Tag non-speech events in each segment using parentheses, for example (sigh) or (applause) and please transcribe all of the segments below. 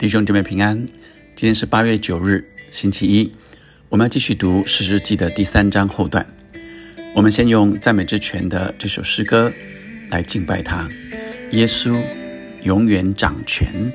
弟兄姐妹平安，今天是八月九日，星期一，我们要继续读《史诗记》的第三章后段。我们先用赞美之泉的这首诗歌来敬拜他，耶稣永远掌权。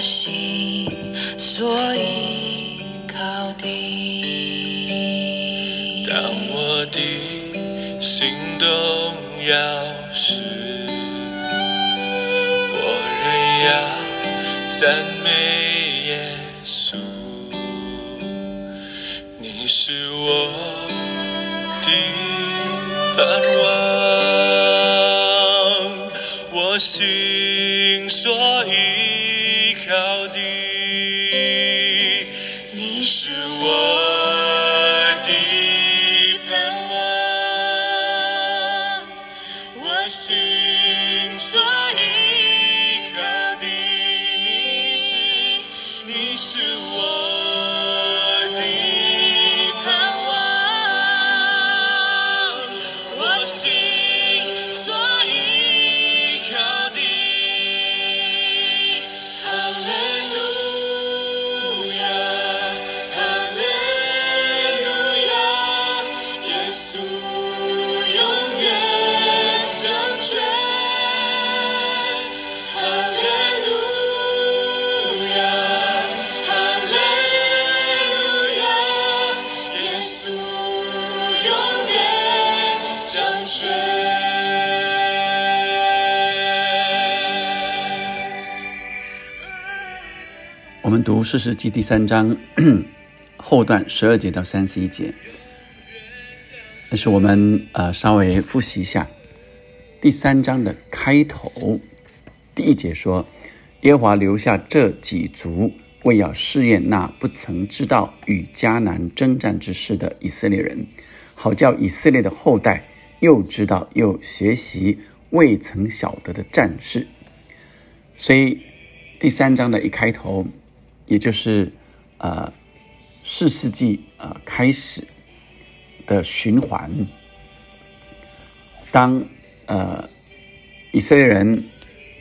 心所以靠地。我心我们读《诗诗记》第三章 (clears throat) 后段十二节到三十一节，但是我们呃稍微复习一下第三章的开头，第一节说：“耶和华留下这几族，为要试验那不曾知道与迦南征战之事的以色列人，好叫以色列的后代又知道又学习未曾晓得的战事。”所以第三章的一开头，也就是呃四世纪呃开始的循环。当呃以色列人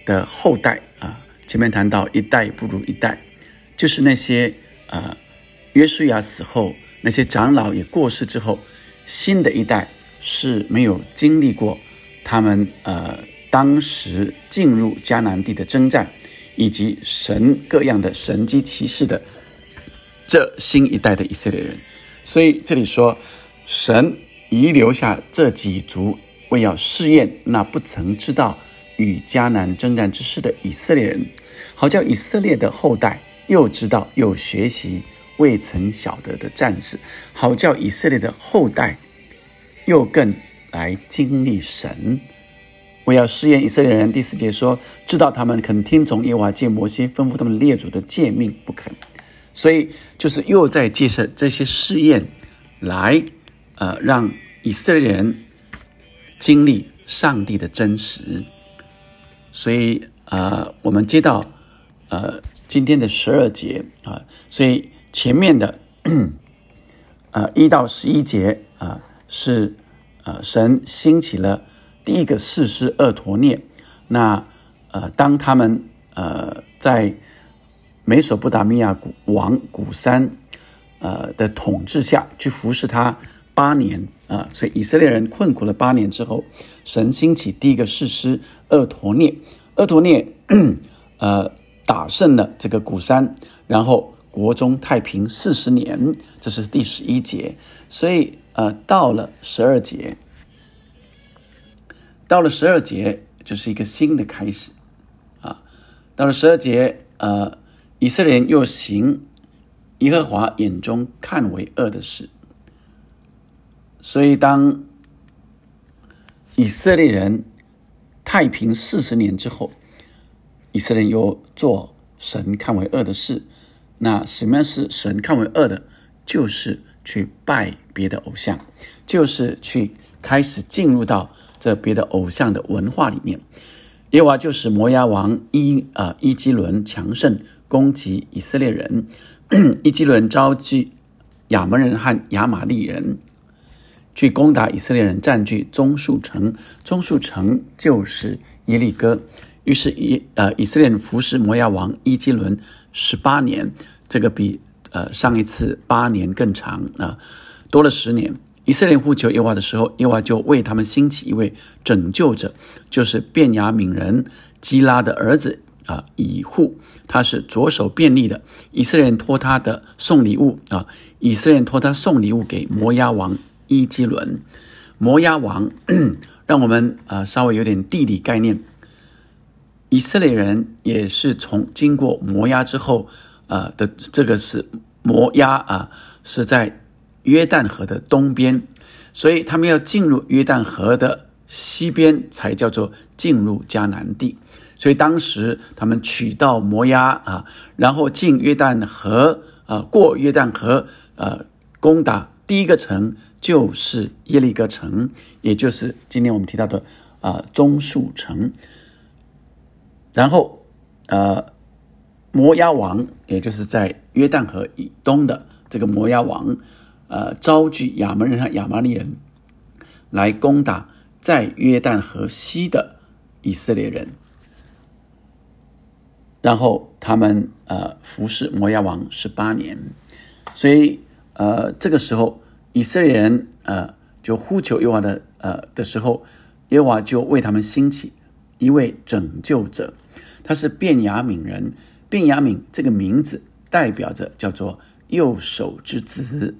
的后代啊，前面谈到一代不如一代，就是那些呃约书亚死后，那些长老也过世之后，新的一代是没有经历过他们呃当时进入迦南地的征战，以及神各样的神机骑士的这新一代的以色列人。所以这里说，神遗留下这几族，为要试验那不曾知道与迦南征战之事的以色列人，好叫以色列的后代又知道又学习未曾晓得的战事，好叫以色列的后代又更来经历神。我要试验以色列人。第四节说，知道他们肯听从耶和华借摩西吩咐他们列祖的诫命不肯，所以就是又在借着这些试验来，呃，让以色列人经历上帝的真实。所以呃，我们接到呃今天的十二节啊，所以前面的呃一到十一节啊是呃神兴起了。第一个士师厄陀涅，那呃，当他们呃在美索不达米亚古王古山呃的统治下去服侍他八年啊，所以以色列人困苦了八年之后，神兴起第一个士师厄陀涅，厄陀涅 (clears throat) 呃打胜了这个古山，然后国中太平四十年，这是第十一节，所以呃到了十二节。到了十二节，就是一个新的开始，啊，到了十二节，呃，以色列人又行耶和华眼中看为恶的事，所以当以色列人太平四十年之后，以色列人又做神看为恶的事。那什么是神看为恶的？就是去拜别的偶像，就是去开始进入到这别的偶像的文化里面。耶和华就是摩押王伊啊伊基伦强盛攻击以色列人，(clears throat) 伊基伦召集亚门人和亚玛利人去攻打以色列人，占据棕树城。棕树城就是耶利哥。于是以呃以色列人服侍摩押王伊基伦十八年，这个比。呃，上一次八年更长啊，多了十年。以色列呼求耶和华的时候，耶和华就为他们兴起一位拯救者，就是便雅悯人基拉的儿子啊以户，他是左手便利的。以色列人托他的送礼物啊，以色列人托他送礼物给摩押王伊基伦。摩押王，让我们啊稍微有点地理概念。以色列人也是从经过摩押之后。呃的这个是摩押啊，是在约旦河的东边，所以他们要进入约旦河的西边，才叫做进入迦南地。所以当时他们取到摩押啊，然后进约旦河啊，过约旦河呃，攻打第一个城就是耶利哥城，也就是今天我们提到的啊中树城，然后呃。摩押王，也就是在约旦河以东的这个摩押王，呃，召集亚门人和亚玛利人来攻打在约旦河西的以色列人，然后他们呃服侍摩押王十八年，所以呃这个时候以色列人呃就呼求耶和华的呃的时候，耶和华就为他们兴起一位拯救者，他是便雅悯人。便雅悯这个名字代表着叫做右手之子，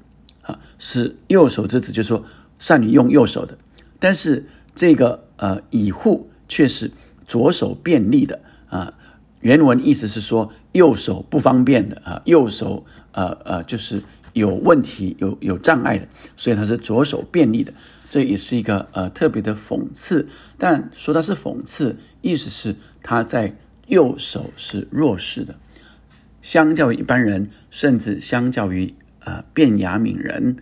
啊，是右手之子，就是说善于用右手的。但是这个呃以户却是左手便利的啊。原文意思是说右手不方便的啊，右手呃呃就是有问题、有有障碍的，所以他是左手便利的。这也是一个呃特别的讽刺。但说他是讽刺，意思是他在。右手是弱势的，相较于一般人，甚至相较于呃卞雅敏人，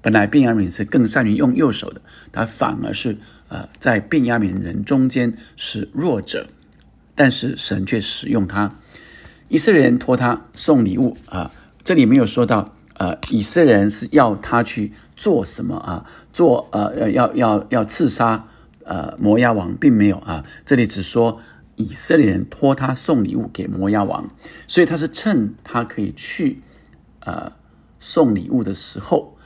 本来卞雅敏是更善于用右手的，他反而是呃在卞雅敏人中间是弱者，但是神却使用他。以色列人托他送礼物啊，这里没有说到呃以色列人是要他去做什么啊，做呃要要要刺杀呃摩押王，并没有啊，这里只说。以色列人托他送礼物给摩押王，所以他是趁他可以去，呃，送礼物的时候，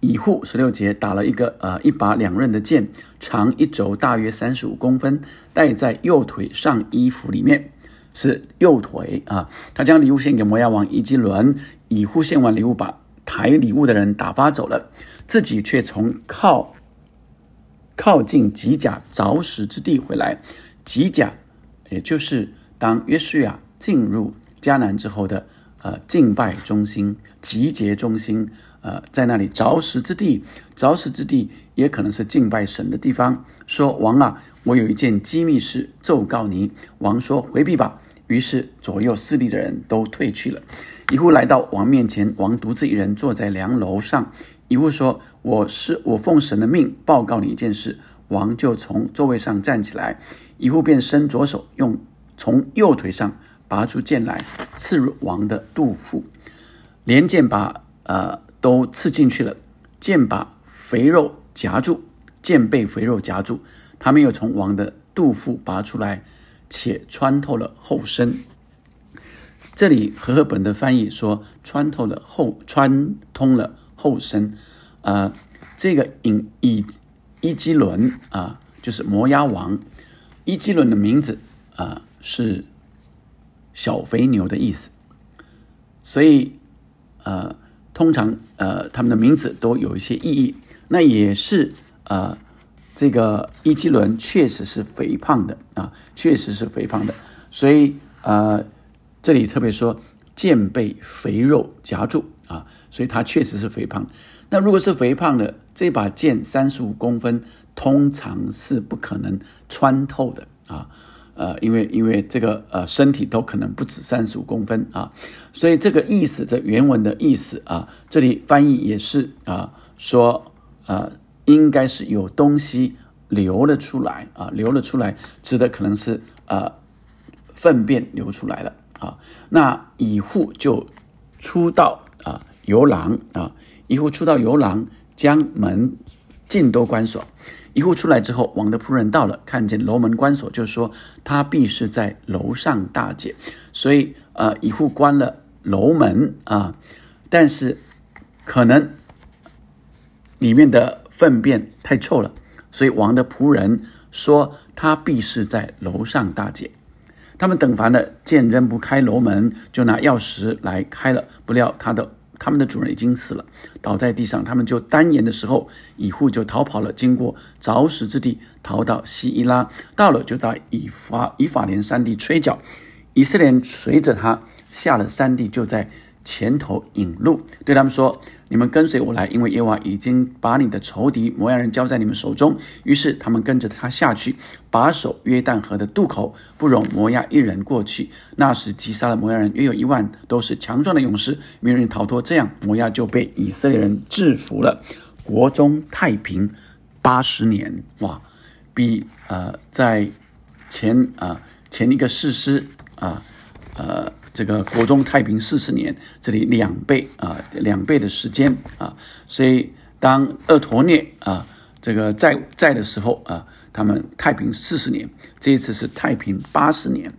以户十六节打了一个呃一把两刃的剑，长一轴，大约三十五公分，戴在右腿上衣服里面，是右腿啊。他将礼物献给摩押王伊基伦，以户献完礼物，把抬礼物的人打发走了，自己却从靠靠近吉甲凿石之地回来，吉甲。也就是当约书亚进入迦南之后的呃敬拜中心、集结中心，呃，在那里凿石之地，凿石之地也可能是敬拜神的地方。说王啊，我有一件机密事奏告你。王说回避吧。于是左右势力的人都退去了。一户来到王面前，王独自一人坐在梁楼上。一户说：“我是我奉神的命报告你一件事。”王就从座位上站起来。一户便伸左手，用从右腿上拔出剑来，刺入王的肚腹，连剑把呃都刺进去了。剑把肥肉夹住，剑被肥肉夹住。他们又从王的肚腹拔出来，且穿透了后身。这里和合本的翻译说穿透了后穿通了后身。呃，这个引以伊基伦啊，就是摩押王。伊基伦的名字啊是小肥牛的意思，所以呃通常呃他们的名字都有一些意义。那也是呃这个伊基伦确实是肥胖的啊，确实是肥胖的。所以呃这里特别说剑被肥肉夹住啊，所以他确实是肥胖。那如果是肥胖的，这把剑三十五公分。通常是不可能穿透的啊，呃，因为因为这个呃身体都可能不止三十五公分啊，所以这个意思，这原文的意思啊，这里翻译也是啊，说呃应该是有东西流了出来啊，流了出来，指的可能是呃粪便流出来了啊。那以户就出到啊游廊啊，以户出到游廊，将门尽都关锁。一户出来之后，王的仆人到了，看见楼门关锁，就说他必是在楼上大姐，所以呃，一户关了楼门啊，但是可能里面的粪便太臭了，所以王的仆人说他必是在楼上大姐。他们等烦了，见人不开楼门，就拿钥匙来开了，不料他的。他们的主人已经死了，倒在地上。他们就单言的时候，以户就逃跑了，经过凿石之地，逃到西伊拉。到了，就在以法以法莲山地吹角。以色列随着他下了山地，就在。前头引路，对他们说：“你们跟随我来，因为耶和华已经把你的仇敌摩亚人交在你们手中。”于是他们跟着他下去，把守约旦河的渡口，不容摩亚一人过去。那时击杀了摩亚人约有一万，都是强壮的勇士，没有人逃脱。这样，摩亚就被以色列人制服了，国中太平八十年。哇，比呃在前啊前一个事师啊呃。这个国中太平四十年，这里两倍啊，两倍的时间啊，所以当厄陀涅啊这个在在的时候啊，他们太平四十年，这一次是太平八十年。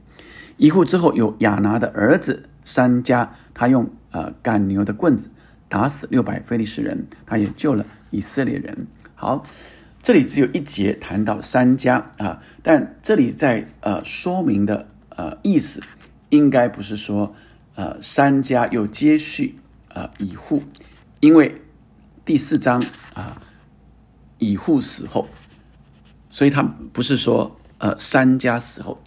一户之后有亚拿的儿子三家，他用呃赶牛的棍子打死六百非利士人，他也救了以色列人。好，这里只有一节谈到三家啊，但这里在呃说明的呃意思。应该不是说，呃，三家又接续啊乙户，因为第四章啊乙户死后，所以他不是说呃三家死后，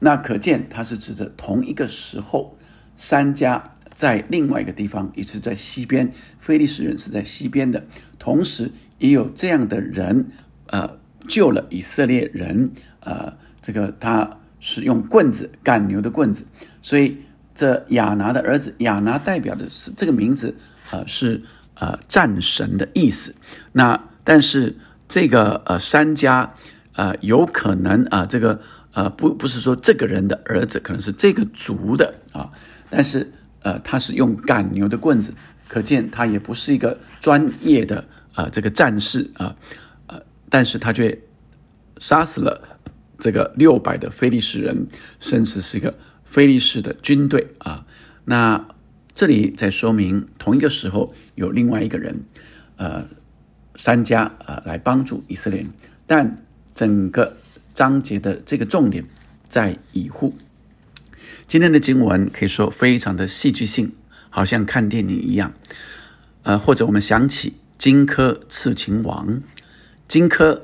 那可见他是指着同一个时候，三家在另外一个地方，也是在西边，菲利士人是在西边的，同时也有这样的人，呃，救了以色列人，呃，这个他。是用棍子赶牛的棍子，所以这亚拿的儿子亚拿代表的是这个名字，呃，是呃战神的意思。那但是这个呃三家呃有可能啊，这个呃不不是说这个人的儿子，可能是这个族的啊。但是呃他是用赶牛的棍子，可见他也不是一个专业的啊这个战士啊，呃，但是他却杀死了。这个六百的菲利士人，甚至是一个菲利士的军队啊。那这里在说明，同一个时候有另外一个人，呃，三家啊来帮助以色列。但整个章节的这个重点在以户。今天的经文可以说非常的戏剧性，好像看电影一样。呃，或者我们想起荆轲刺秦王，荆轲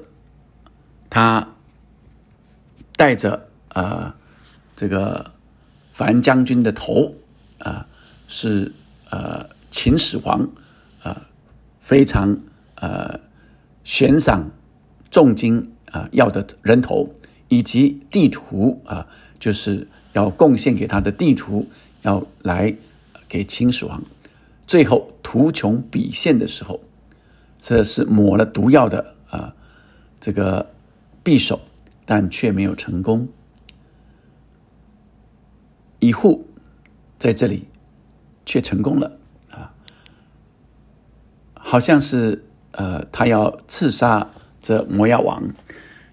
他。带着呃这个樊将军的头啊，是呃秦始皇啊非常呃悬赏重金啊要的人头，以及地图啊，就是要贡献给他的地图，要来给秦始皇。最后图穷匕现的时候，这是抹了毒药的啊这个匕首。但却没有成功。以户在这里却成功了啊，好像是呃，他要刺杀这摩亚王，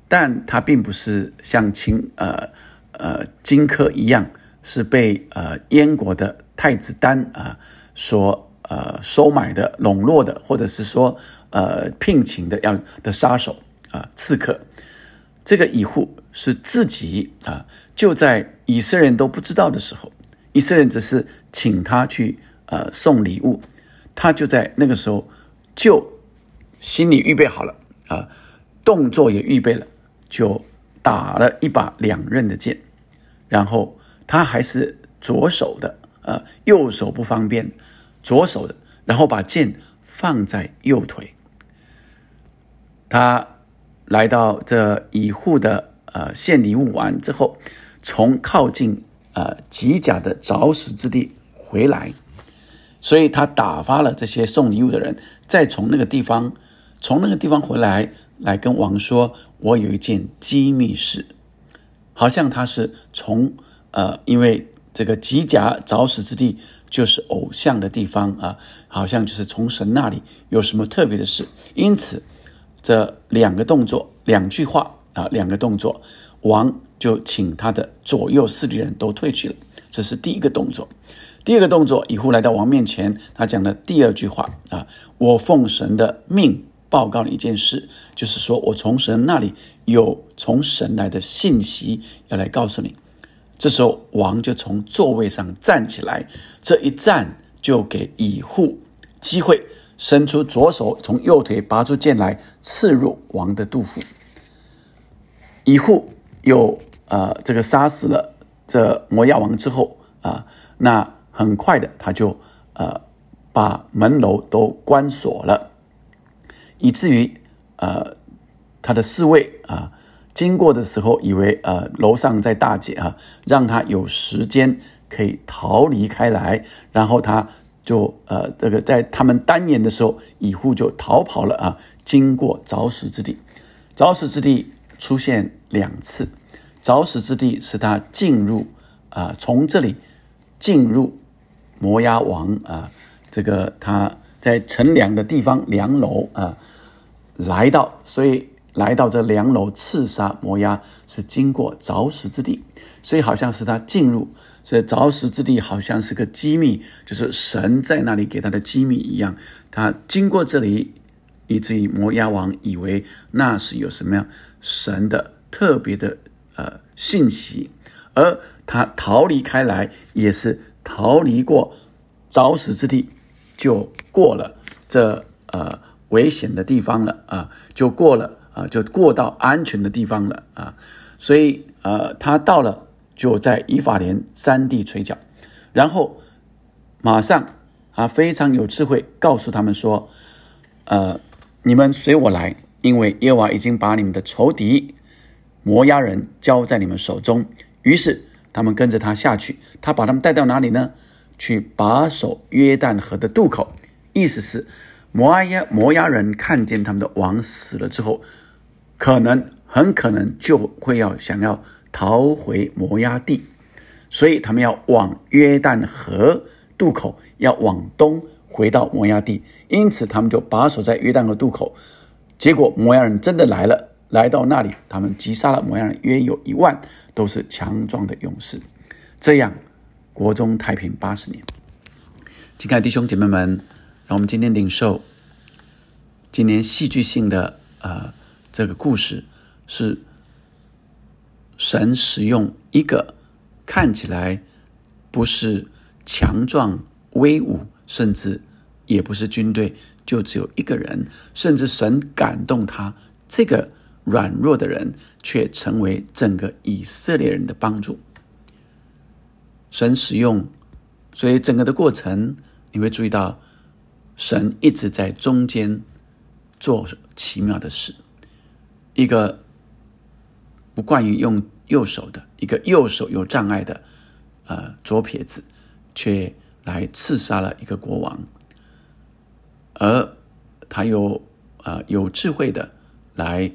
但他并不是像秦呃呃荆轲一样，是被呃燕国的太子丹啊所呃收买的、笼络的，或者是说呃聘请的要的杀手啊刺客。这个以户是自己啊，就在以色列人都不知道的时候，以色列人只是请他去呃送礼物，他就在那个时候就心里预备好了啊，动作也预备了，就打了一把两刃的剑，然后他还是左手的啊，右手不方便，左手的，然后把剑放在右腿，他。来到这乙户的呃献礼物完之后，从靠近呃吉甲的凿石之地回来，所以他打发了这些送礼物的人，再从那个地方从那个地方回来，来跟王说：“我有一件机密事。”好像他是从呃，因为这个吉甲凿石之地就是偶像的地方啊，好像就是从神那里有什么特别的事，因此这两个动作，两句话啊，两个动作，王就请他的左右四敌人都退去了，这是第一个动作。第二个动作，以后来到王面前，他讲的第二句话啊，我奉神的命。报告了一件事，就是说我从神那里有从神来的信息要来告诉你。这时候王就从座位上站起来，这一站就给以户机会，伸出左手从右腿拔出剑来刺入王的肚腹。以户又呃这个杀死了这摩亚王之后啊，那很快的他就呃把门楼都关锁了。以至于，呃，他的侍卫啊，经过的时候，以为呃楼上在大姐啊，让他有时间可以逃离开来，然后他就呃这个在他们单年的时候，以户就逃跑了啊。经过凿石之地，凿石之地出现两次，凿石之地是他进入啊，从这里进入摩押王啊，这个他。在乘凉的地方，梁楼啊，来到，所以来到这梁楼刺杀摩押是经过凿石之地，所以好像是他进入，所以凿石之地好像是个机密，就是神在那里给他的机密一样。他经过这里，以至于摩押王以为那是有什么样神的特别的呃信息，而他逃离开来，也是逃离过凿石之地。就过了这呃危险的地方了啊，就过了啊，就过到安全的地方了啊，所以呃，他到了就在以法莲山地垂脚，然后马上啊非常有智慧告诉他们说，呃，你们随我来，因为耶和华已经把你们的仇敌摩押人交在你们手中。于是他们跟着他下去，他把他们带到哪里呢？去把守约旦河的渡口，意思是摩押摩押人看见他们的王死了之后，可能很可能就会要想要逃回摩押地，所以他们要往约旦河渡口，要往东回到摩押地，因此他们就把守在约旦河渡口。结果摩押人真的来了，来到那里，他们击杀了摩押人，约有一万，都是强壮的勇士，这样。国中太平八十年，亲爱的弟兄姐妹们，让我们今天领受今年戏剧性的呃这个故事，是神使用一个看起来不是强壮威武，甚至也不是军队，就只有一个人，甚至神感动他这个软弱的人，却成为整个以色列人的帮助。神使用，所以整个的过程，你会注意到，神一直在中间做奇妙的事。一个不惯于用右手的，一个右手有障碍的，呃，左撇子，却来刺杀了一个国王，而他有呃有智慧的来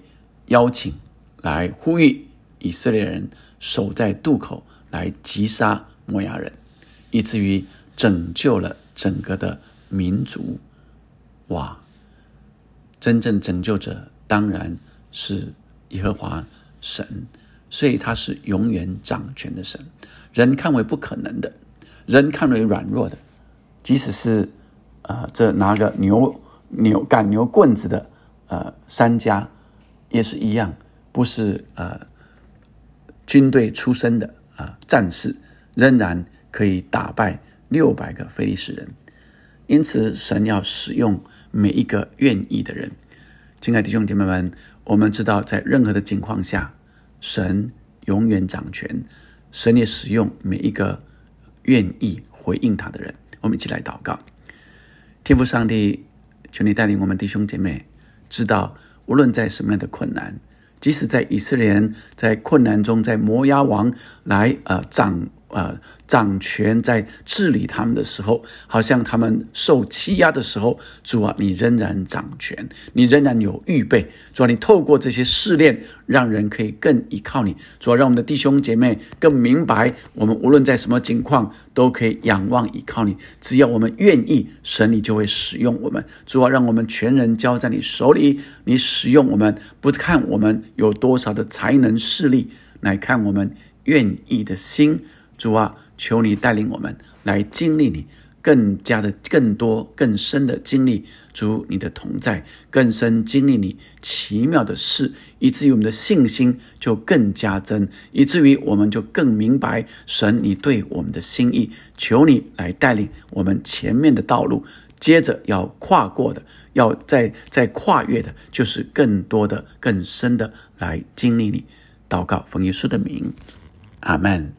邀请，来呼吁以色列人守在渡口，来击杀。摩崖人，以至于拯救了整个的民族。哇！真正拯救者当然是耶和华神，所以他是永远掌权的神。人看为不可能的，人看为软弱的，即使是啊，这拿个牛牛赶牛棍子的呃商家，也是一样，不是呃军队出身的啊战士。仍然可以打败六百个非利士人，因此神要使用每一个愿意的人。亲爱的弟兄姐妹们，我们知道在任何的情况下，神永远掌权，神也使用每一个愿意回应他的人。我们一起来祷告，天父上帝，求你带领我们弟兄姐妹，知道无论在什么样的困难，即使在以色列人在困难中，在摩押王来呃掌呃掌权，在治理他们的时候，好像他们受欺压的时候，主啊，你仍然掌权，你仍然有预备。主啊，你透过这些试炼，让人可以更依靠你。主啊，让我们的弟兄姐妹更明白，我们无论在什么情况，都可以仰望依靠你。只要我们愿意，神你就会使用我们。主啊，让我们全人交在你手里，你使用我们，不看我们有多少的才能势力，乃看我们愿意的心。主啊。求你带领我们来经历你更加的、更多、更深的经历，主你的同在，更深经历你奇妙的事，以至于我们的信心就更加增，以至于我们就更明白神你对我们的心意。求你来带领我们前面的道路，接着要跨过的，要再再跨越的，就是更多的、更深的来经历你。祷告，奉耶稣的名，阿门。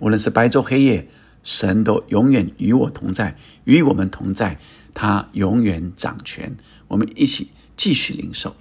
无论是白昼黑夜，神都永远与我同在，与我们同在，他永远掌权。我们一起继续领受。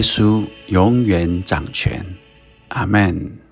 耶稣永远掌权，阿门。